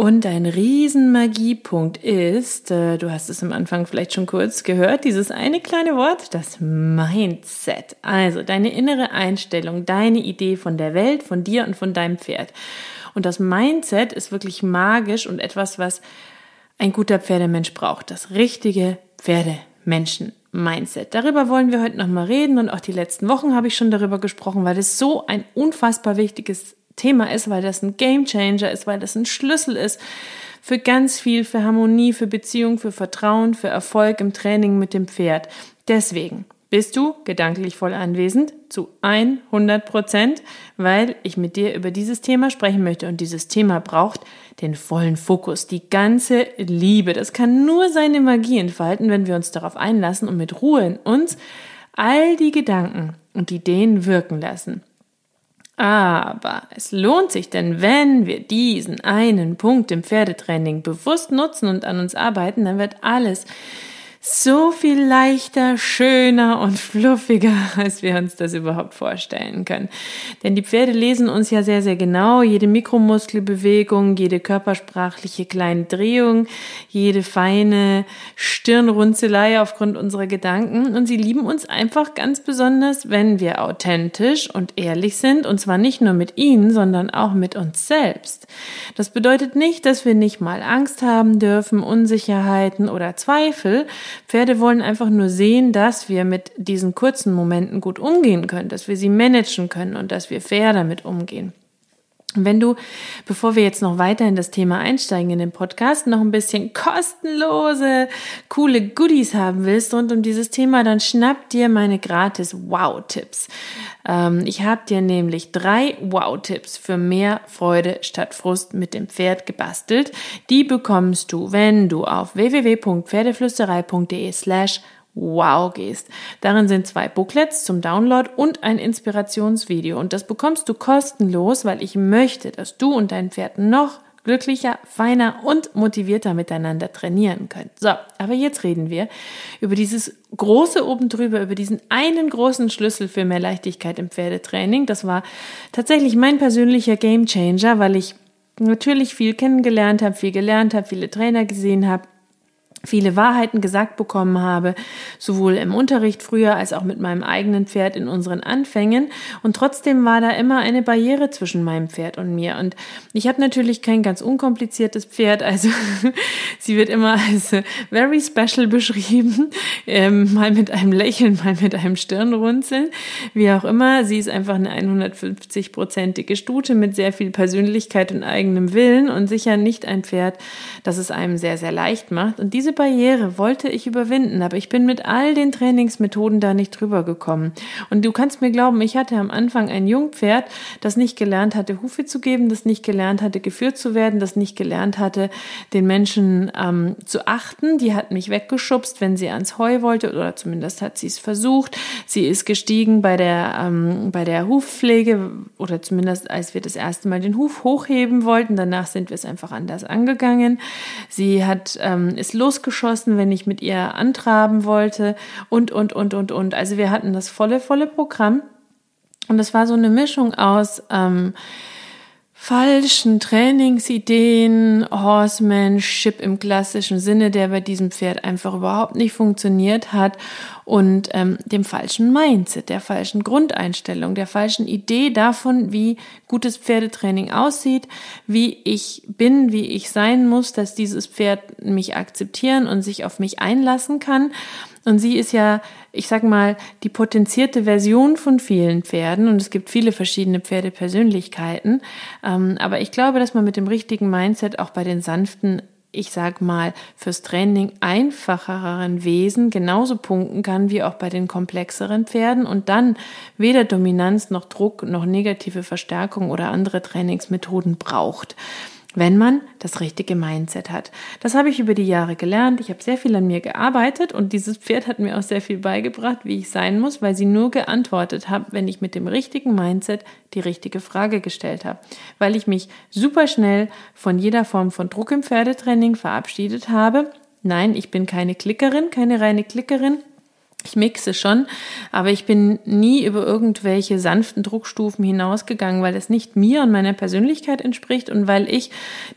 Und ein Riesenmagiepunkt ist, äh, du hast es am Anfang vielleicht schon kurz gehört, dieses eine kleine Wort, das Mindset. Also deine innere Einstellung, deine Idee von der Welt, von dir und von deinem Pferd. Und das Mindset ist wirklich magisch und etwas, was ein guter Pferdemensch braucht. Das richtige Pferdemenschen. Mindset. Darüber wollen wir heute nochmal reden und auch die letzten Wochen habe ich schon darüber gesprochen, weil es so ein unfassbar wichtiges Thema ist, weil das ein Game Changer ist, weil das ein Schlüssel ist für ganz viel, für Harmonie, für Beziehung, für Vertrauen, für Erfolg im Training mit dem Pferd. Deswegen bist du gedanklich voll anwesend zu 100 Prozent, weil ich mit dir über dieses Thema sprechen möchte. Und dieses Thema braucht den vollen Fokus, die ganze Liebe. Das kann nur seine Magie entfalten, wenn wir uns darauf einlassen und mit Ruhe in uns all die Gedanken und Ideen wirken lassen. Aber es lohnt sich denn, wenn wir diesen einen Punkt im Pferdetraining bewusst nutzen und an uns arbeiten, dann wird alles so viel leichter, schöner und fluffiger, als wir uns das überhaupt vorstellen können. Denn die Pferde lesen uns ja sehr, sehr genau. Jede Mikromuskelbewegung, jede körpersprachliche kleine Drehung, jede feine Stirnrunzelei aufgrund unserer Gedanken. Und sie lieben uns einfach ganz besonders, wenn wir authentisch und ehrlich sind. Und zwar nicht nur mit ihnen, sondern auch mit uns selbst. Das bedeutet nicht, dass wir nicht mal Angst haben dürfen, Unsicherheiten oder Zweifel, Pferde wollen einfach nur sehen, dass wir mit diesen kurzen Momenten gut umgehen können, dass wir sie managen können und dass wir fair damit umgehen. Wenn du, bevor wir jetzt noch weiter in das Thema einsteigen in den Podcast, noch ein bisschen kostenlose, coole Goodies haben willst rund um dieses Thema, dann schnapp dir meine gratis Wow-Tipps. Ähm, ich habe dir nämlich drei Wow-Tipps für mehr Freude statt Frust mit dem Pferd gebastelt. Die bekommst du, wenn du auf www.pferdeflüsterei.de slash Wow gehst. Darin sind zwei Booklets zum Download und ein Inspirationsvideo. Und das bekommst du kostenlos, weil ich möchte, dass du und dein Pferd noch glücklicher, feiner und motivierter miteinander trainieren könnt. So, aber jetzt reden wir über dieses große oben drüber, über diesen einen großen Schlüssel für mehr Leichtigkeit im Pferdetraining. Das war tatsächlich mein persönlicher Game Changer, weil ich natürlich viel kennengelernt habe, viel gelernt habe, viele Trainer gesehen habe viele Wahrheiten gesagt bekommen habe, sowohl im Unterricht früher als auch mit meinem eigenen Pferd in unseren Anfängen. Und trotzdem war da immer eine Barriere zwischen meinem Pferd und mir. Und ich habe natürlich kein ganz unkompliziertes Pferd, also sie wird immer als very special beschrieben, ähm, mal mit einem Lächeln, mal mit einem Stirnrunzeln, wie auch immer. Sie ist einfach eine 150-prozentige Stute mit sehr viel Persönlichkeit und eigenem Willen und sicher nicht ein Pferd, das es einem sehr, sehr leicht macht. Und diese diese Barriere wollte ich überwinden, aber ich bin mit all den Trainingsmethoden da nicht drüber gekommen. Und du kannst mir glauben, ich hatte am Anfang ein Jungpferd, das nicht gelernt hatte, Hufe zu geben, das nicht gelernt hatte, geführt zu werden, das nicht gelernt hatte, den Menschen ähm, zu achten. Die hat mich weggeschubst, wenn sie ans Heu wollte, oder zumindest hat sie es versucht. Sie ist gestiegen bei der, ähm, bei der Hufpflege, oder zumindest als wir das erste Mal den Huf hochheben wollten. Danach sind wir es einfach anders angegangen. Sie hat, ähm, ist los losgeschossen, wenn ich mit ihr antraben wollte und, und, und, und, und. Also wir hatten das volle, volle Programm. Und es war so eine Mischung aus ähm, falschen Trainingsideen, Horsemanship im klassischen Sinne, der bei diesem Pferd einfach überhaupt nicht funktioniert hat und ähm, dem falschen Mindset, der falschen Grundeinstellung, der falschen Idee davon, wie gutes Pferdetraining aussieht, wie ich bin, wie ich sein muss, dass dieses Pferd mich akzeptieren und sich auf mich einlassen kann. Und sie ist ja, ich sag mal, die potenzierte Version von vielen Pferden. Und es gibt viele verschiedene Pferdepersönlichkeiten. Ähm, aber ich glaube, dass man mit dem richtigen Mindset auch bei den sanften ich sag mal, fürs Training einfacheren Wesen genauso punkten kann wie auch bei den komplexeren Pferden und dann weder Dominanz noch Druck noch negative Verstärkung oder andere Trainingsmethoden braucht. Wenn man das richtige Mindset hat. Das habe ich über die Jahre gelernt. Ich habe sehr viel an mir gearbeitet und dieses Pferd hat mir auch sehr viel beigebracht, wie ich sein muss, weil sie nur geantwortet hat, wenn ich mit dem richtigen Mindset die richtige Frage gestellt habe. Weil ich mich super schnell von jeder Form von Druck im Pferdetraining verabschiedet habe. Nein, ich bin keine Klickerin, keine reine Klickerin. Ich mixe schon, aber ich bin nie über irgendwelche sanften Druckstufen hinausgegangen, weil es nicht mir und meiner Persönlichkeit entspricht und weil ich,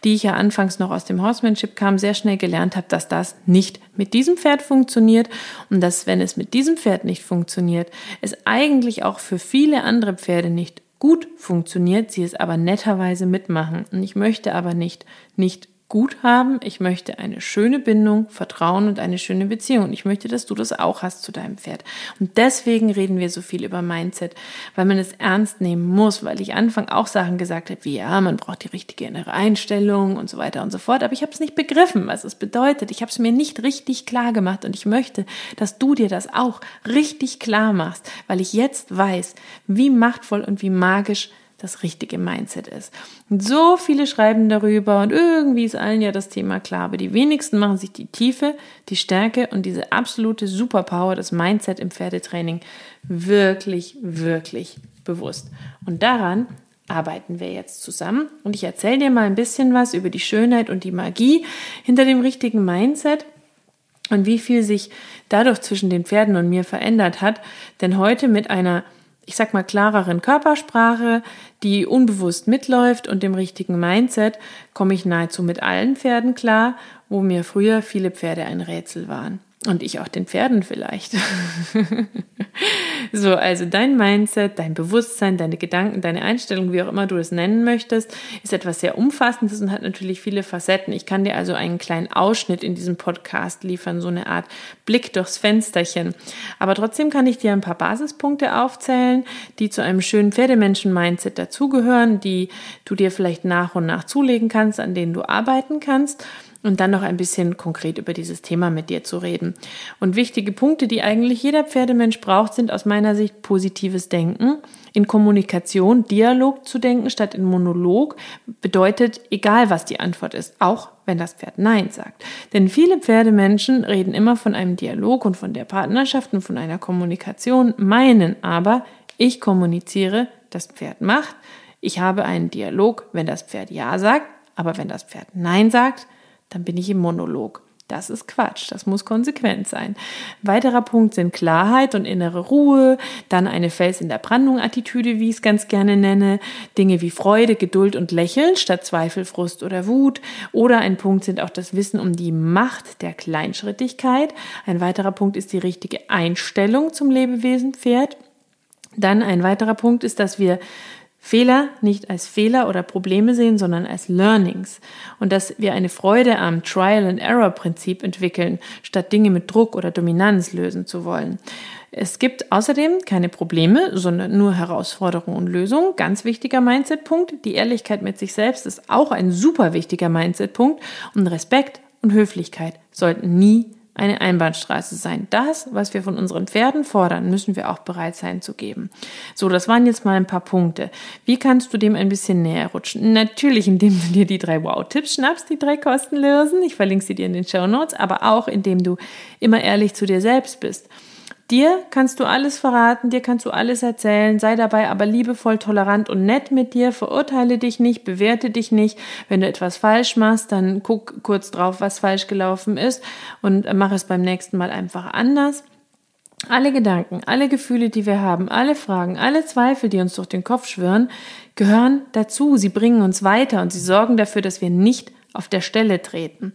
die ich ja anfangs noch aus dem Horsemanship kam, sehr schnell gelernt habe, dass das nicht mit diesem Pferd funktioniert und dass, wenn es mit diesem Pferd nicht funktioniert, es eigentlich auch für viele andere Pferde nicht gut funktioniert, sie es aber netterweise mitmachen. Und ich möchte aber nicht, nicht gut haben. Ich möchte eine schöne Bindung, Vertrauen und eine schöne Beziehung. Ich möchte, dass du das auch hast zu deinem Pferd. Und deswegen reden wir so viel über Mindset, weil man es ernst nehmen muss, weil ich Anfang auch Sachen gesagt habe, wie ja, man braucht die richtige innere Einstellung und so weiter und so fort. Aber ich habe es nicht begriffen, was es bedeutet. Ich habe es mir nicht richtig klar gemacht und ich möchte, dass du dir das auch richtig klar machst, weil ich jetzt weiß, wie machtvoll und wie magisch das richtige Mindset ist. Und so viele schreiben darüber und irgendwie ist allen ja das Thema klar, aber die wenigsten machen sich die Tiefe, die Stärke und diese absolute Superpower, das Mindset im Pferdetraining wirklich, wirklich bewusst. Und daran arbeiten wir jetzt zusammen und ich erzähle dir mal ein bisschen was über die Schönheit und die Magie hinter dem richtigen Mindset und wie viel sich dadurch zwischen den Pferden und mir verändert hat. Denn heute mit einer ich sag mal, klareren Körpersprache, die unbewusst mitläuft und dem richtigen Mindset, komme ich nahezu mit allen Pferden klar, wo mir früher viele Pferde ein Rätsel waren. Und ich auch den Pferden vielleicht. so, also dein Mindset, dein Bewusstsein, deine Gedanken, deine Einstellung, wie auch immer du es nennen möchtest, ist etwas sehr Umfassendes und hat natürlich viele Facetten. Ich kann dir also einen kleinen Ausschnitt in diesem Podcast liefern, so eine Art Blick durchs Fensterchen. Aber trotzdem kann ich dir ein paar Basispunkte aufzählen, die zu einem schönen Pferdemenschen-Mindset dazugehören, die du dir vielleicht nach und nach zulegen kannst, an denen du arbeiten kannst und dann noch ein bisschen konkret über dieses Thema mit dir zu reden. Und wichtige Punkte, die eigentlich jeder Pferdemensch braucht, sind aus meiner Sicht positives Denken, in Kommunikation, Dialog zu denken statt in Monolog, bedeutet, egal was die Antwort ist, auch wenn das Pferd Nein sagt. Denn viele Pferdemenschen reden immer von einem Dialog und von der Partnerschaft und von einer Kommunikation, meinen aber, ich kommuniziere, das Pferd macht, ich habe einen Dialog, wenn das Pferd Ja sagt, aber wenn das Pferd Nein sagt, dann bin ich im Monolog. Das ist Quatsch, das muss konsequent sein. Weiterer Punkt sind Klarheit und innere Ruhe, dann eine Fels in der Brandung Attitüde, wie ich es ganz gerne nenne, Dinge wie Freude, Geduld und Lächeln statt Zweifel, Frust oder Wut. Oder ein Punkt sind auch das Wissen um die Macht der Kleinschrittigkeit. Ein weiterer Punkt ist die richtige Einstellung zum Lebewesen Pferd. Dann ein weiterer Punkt ist, dass wir Fehler nicht als Fehler oder Probleme sehen, sondern als Learnings und dass wir eine Freude am Trial and Error Prinzip entwickeln, statt Dinge mit Druck oder Dominanz lösen zu wollen. Es gibt außerdem keine Probleme, sondern nur Herausforderungen und Lösungen. Ganz wichtiger Mindset-Punkt. Die Ehrlichkeit mit sich selbst ist auch ein super wichtiger Mindset-Punkt. Und Respekt und Höflichkeit sollten nie eine Einbahnstraße sein. Das, was wir von unseren Pferden fordern, müssen wir auch bereit sein zu geben. So, das waren jetzt mal ein paar Punkte. Wie kannst du dem ein bisschen näher rutschen? Natürlich, indem du dir die drei Wow-Tipps schnappst, die drei kostenlosen. Ich verlinke sie dir in den Show Notes, aber auch indem du immer ehrlich zu dir selbst bist. Dir kannst du alles verraten, dir kannst du alles erzählen, sei dabei aber liebevoll, tolerant und nett mit dir, verurteile dich nicht, bewerte dich nicht. Wenn du etwas falsch machst, dann guck kurz drauf, was falsch gelaufen ist und mach es beim nächsten Mal einfach anders. Alle Gedanken, alle Gefühle, die wir haben, alle Fragen, alle Zweifel, die uns durch den Kopf schwirren, gehören dazu. Sie bringen uns weiter und sie sorgen dafür, dass wir nicht auf der Stelle treten.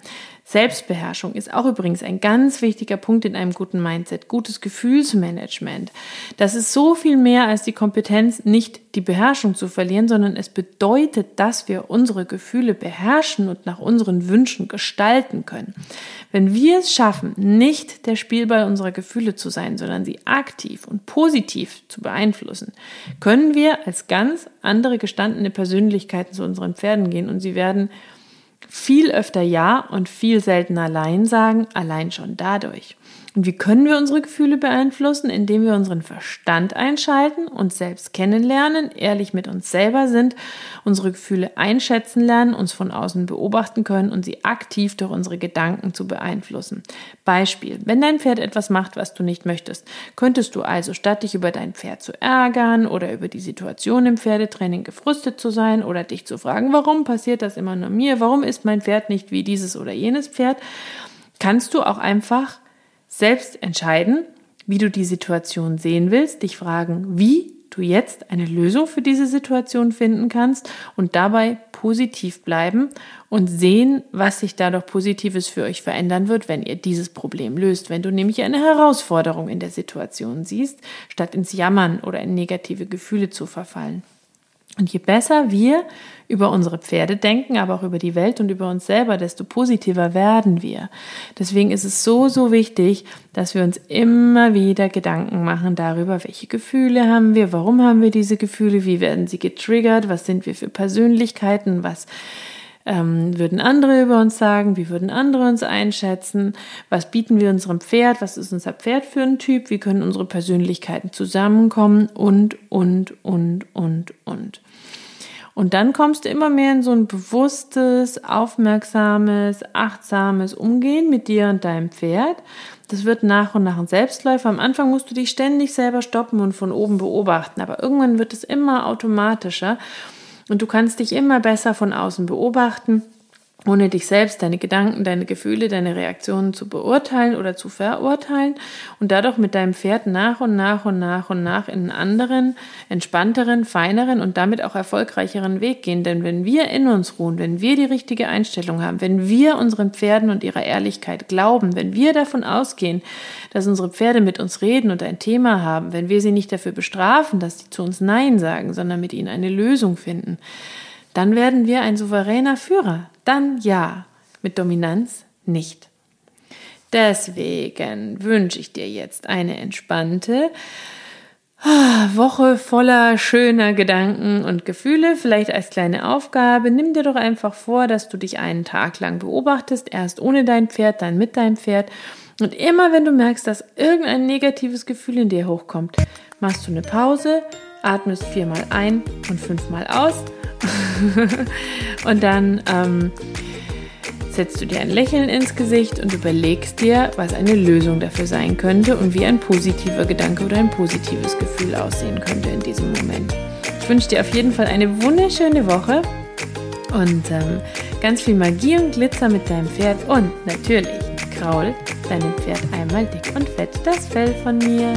Selbstbeherrschung ist auch übrigens ein ganz wichtiger Punkt in einem guten Mindset. Gutes Gefühlsmanagement. Das ist so viel mehr als die Kompetenz, nicht die Beherrschung zu verlieren, sondern es bedeutet, dass wir unsere Gefühle beherrschen und nach unseren Wünschen gestalten können. Wenn wir es schaffen, nicht der Spielball unserer Gefühle zu sein, sondern sie aktiv und positiv zu beeinflussen, können wir als ganz andere gestandene Persönlichkeiten zu unseren Pferden gehen und sie werden viel öfter Ja und viel seltener Nein sagen, allein schon dadurch. Und wie können wir unsere Gefühle beeinflussen? Indem wir unseren Verstand einschalten, uns selbst kennenlernen, ehrlich mit uns selber sind, unsere Gefühle einschätzen lernen, uns von außen beobachten können und sie aktiv durch unsere Gedanken zu beeinflussen. Beispiel, wenn dein Pferd etwas macht, was du nicht möchtest, könntest du also statt dich über dein Pferd zu ärgern oder über die Situation im Pferdetraining gefrustet zu sein oder dich zu fragen, warum passiert das immer nur mir, warum ist mein Pferd nicht wie dieses oder jenes Pferd, kannst du auch einfach selbst entscheiden, wie du die Situation sehen willst, dich fragen, wie du jetzt eine Lösung für diese Situation finden kannst und dabei positiv bleiben und sehen, was sich dadurch Positives für euch verändern wird, wenn ihr dieses Problem löst. Wenn du nämlich eine Herausforderung in der Situation siehst, statt ins Jammern oder in negative Gefühle zu verfallen. Und je besser wir über unsere Pferde denken, aber auch über die Welt und über uns selber, desto positiver werden wir. Deswegen ist es so, so wichtig, dass wir uns immer wieder Gedanken machen darüber, welche Gefühle haben wir, warum haben wir diese Gefühle, wie werden sie getriggert, was sind wir für Persönlichkeiten, was ähm, würden andere über uns sagen, wie würden andere uns einschätzen, was bieten wir unserem Pferd, was ist unser Pferd für ein Typ, wie können unsere Persönlichkeiten zusammenkommen und, und, und, und, und. Und dann kommst du immer mehr in so ein bewusstes, aufmerksames, achtsames Umgehen mit dir und deinem Pferd. Das wird nach und nach ein Selbstläufer. Am Anfang musst du dich ständig selber stoppen und von oben beobachten, aber irgendwann wird es immer automatischer und du kannst dich immer besser von außen beobachten ohne dich selbst, deine Gedanken, deine Gefühle, deine Reaktionen zu beurteilen oder zu verurteilen und dadurch mit deinem Pferd nach und nach und nach und nach in einen anderen, entspannteren, feineren und damit auch erfolgreicheren Weg gehen. Denn wenn wir in uns ruhen, wenn wir die richtige Einstellung haben, wenn wir unseren Pferden und ihrer Ehrlichkeit glauben, wenn wir davon ausgehen, dass unsere Pferde mit uns reden und ein Thema haben, wenn wir sie nicht dafür bestrafen, dass sie zu uns Nein sagen, sondern mit ihnen eine Lösung finden, dann werden wir ein souveräner Führer. Dann ja, mit Dominanz nicht. Deswegen wünsche ich dir jetzt eine entspannte ah, Woche voller schöner Gedanken und Gefühle. Vielleicht als kleine Aufgabe. Nimm dir doch einfach vor, dass du dich einen Tag lang beobachtest. Erst ohne dein Pferd, dann mit deinem Pferd. Und immer wenn du merkst, dass irgendein negatives Gefühl in dir hochkommt, machst du eine Pause, atmest viermal ein und fünfmal aus und dann ähm, setzt du dir ein Lächeln ins Gesicht und überlegst dir, was eine Lösung dafür sein könnte und wie ein positiver Gedanke oder ein positives Gefühl aussehen könnte in diesem Moment. Ich wünsche dir auf jeden Fall eine wunderschöne Woche und ähm, ganz viel Magie und Glitzer mit deinem Pferd und natürlich kraul deinem Pferd einmal dick und fett das Fell von mir.